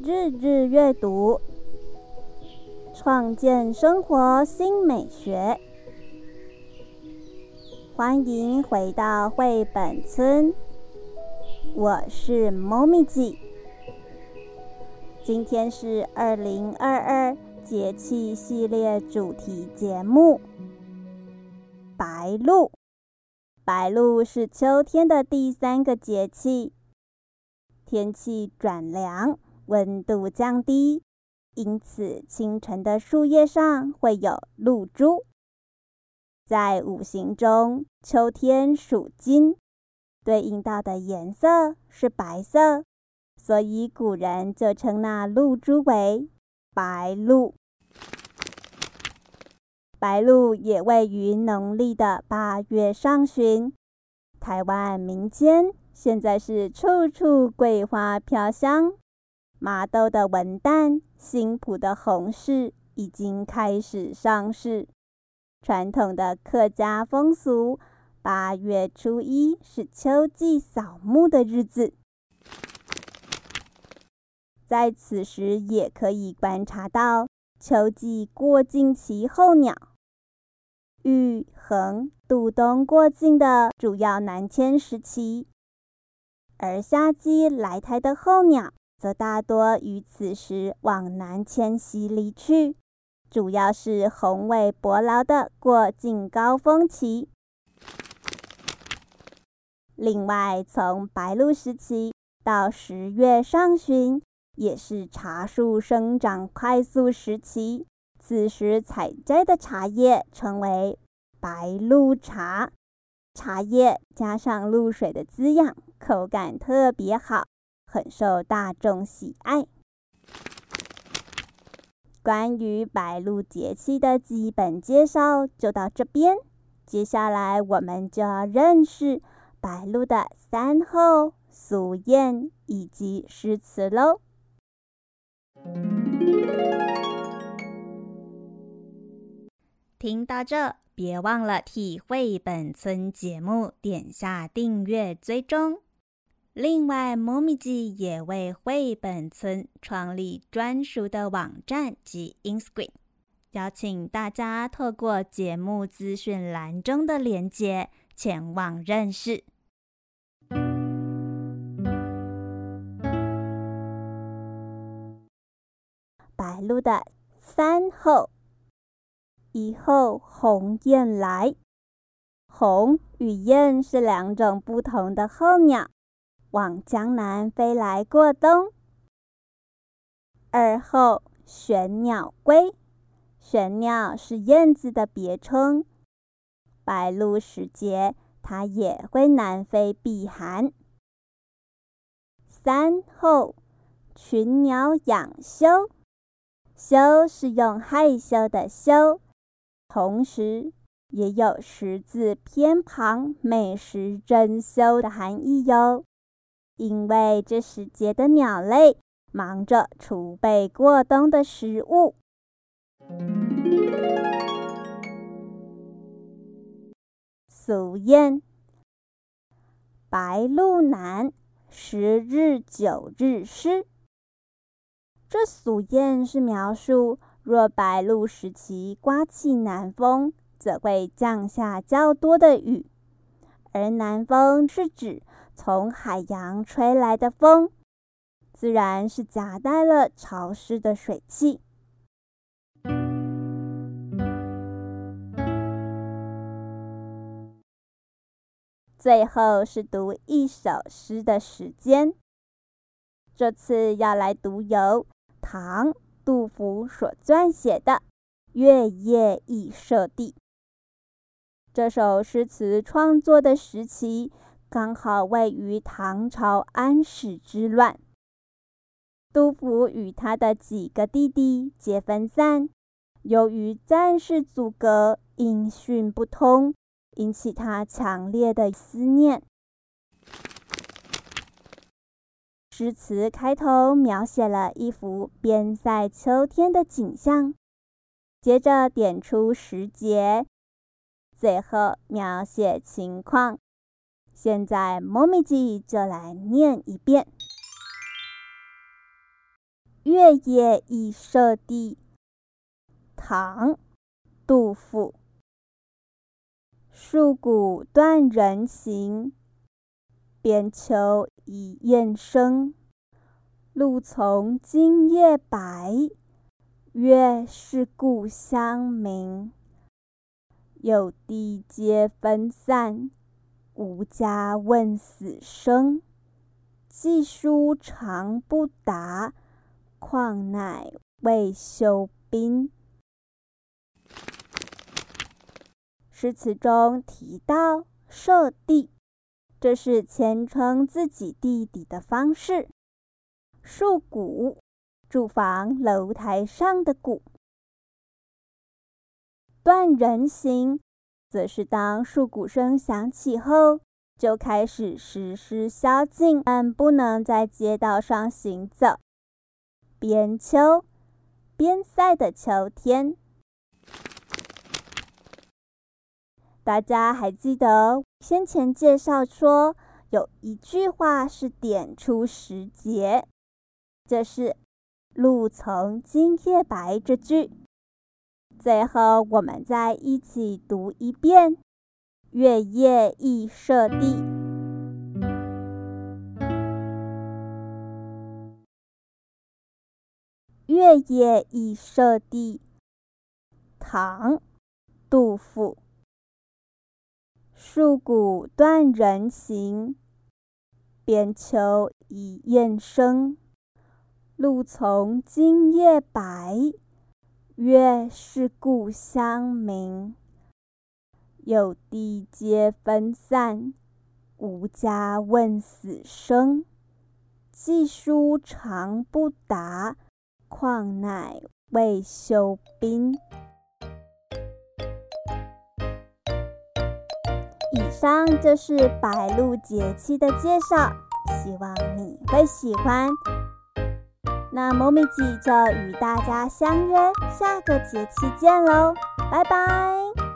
日日阅读，创建生活新美学。欢迎回到绘本村，我是猫咪记。今天是二零二二节气系列主题节目——白露。白露是秋天的第三个节气，天气转凉。温度降低，因此清晨的树叶上会有露珠。在五行中，秋天属金，对应到的颜色是白色，所以古人就称那露珠为白露。白露也位于农历的八月上旬。台湾民间现在是处处桂花飘香。麻豆的文旦、新浦的红柿已经开始上市。传统的客家风俗，八月初一是秋季扫墓的日子，在此时也可以观察到秋季过境期候鸟玉衡渡冬过境的主要南迁时期，而夏季来台的候鸟。则大多于此时往南迁徙离去，主要是宏伟伯劳的过境高峰期。另外，从白露时期到十月上旬，也是茶树生长快速时期。此时采摘的茶叶称为白露茶，茶叶加上露水的滋养，口感特别好。很受大众喜爱。关于白露节气的基本介绍就到这边，接下来我们就要认识白露的三候、俗谚以及诗词喽。听到这，别忘了替绘本村节目点下订阅追踪。另外，猫咪记也为绘本村创立专属的网站及 Instagram，邀请大家透过节目资讯栏中的连接前往认识。白鹭的三候：一候鸿雁来，鸿与雁是两种不同的候鸟。往江南飞来过冬。二后玄鸟归，玄鸟是燕子的别称。白露时节，它也会南飞避寒。三后群鸟养羞，羞是用害羞的羞，同时也有十字偏旁美食珍羞的含义哟。因为这时节的鸟类忙着储备过冬的食物。俗谚：“白露南，十日九日湿。”这俗谚是描述，若白露时期刮起南风，则会降下较多的雨。而南风是指。从海洋吹来的风，自然是夹带了潮湿的水汽。最后是读一首诗的时间，这次要来读由唐杜甫所撰写的《月夜忆舍弟》。这首诗词创作的时期。刚好位于唐朝安史之乱，杜甫与他的几个弟弟皆分散，由于战事阻隔，音讯不通，引起他强烈的思念。诗词开头描写了一幅边塞秋天的景象，接着点出时节，最后描写情况。现在，猫咪记就来念一遍：月夜忆舍弟，唐·杜甫。戍鼓断人行，边秋已雁声。露从今夜白，月是故乡明。有地皆分散，无家问死生。寄书长不达。况乃未休兵。诗词中提到舍弟，这是谦称自己弟弟的方式。戍鼓，住房楼台上的鼓。断人行，则是当戍鼓声响起后，就开始实施宵禁，但不能在街道上行走。边秋，边塞的秋天。大家还记得先前介绍说有一句话是点出时节，这是“露从今夜白”这句。最后，我们再一起读一遍：“月夜忆舍弟。”月夜忆舍弟，唐·杜甫。戍鼓断人行，边秋已雁声。露从今夜白，月是故乡明。有地皆分散，无家问死生。寄书长不达。况乃未休兵。以上就是白露节气的介绍，希望你会喜欢。那猫咪姐就与大家相约下个节气见喽，拜拜。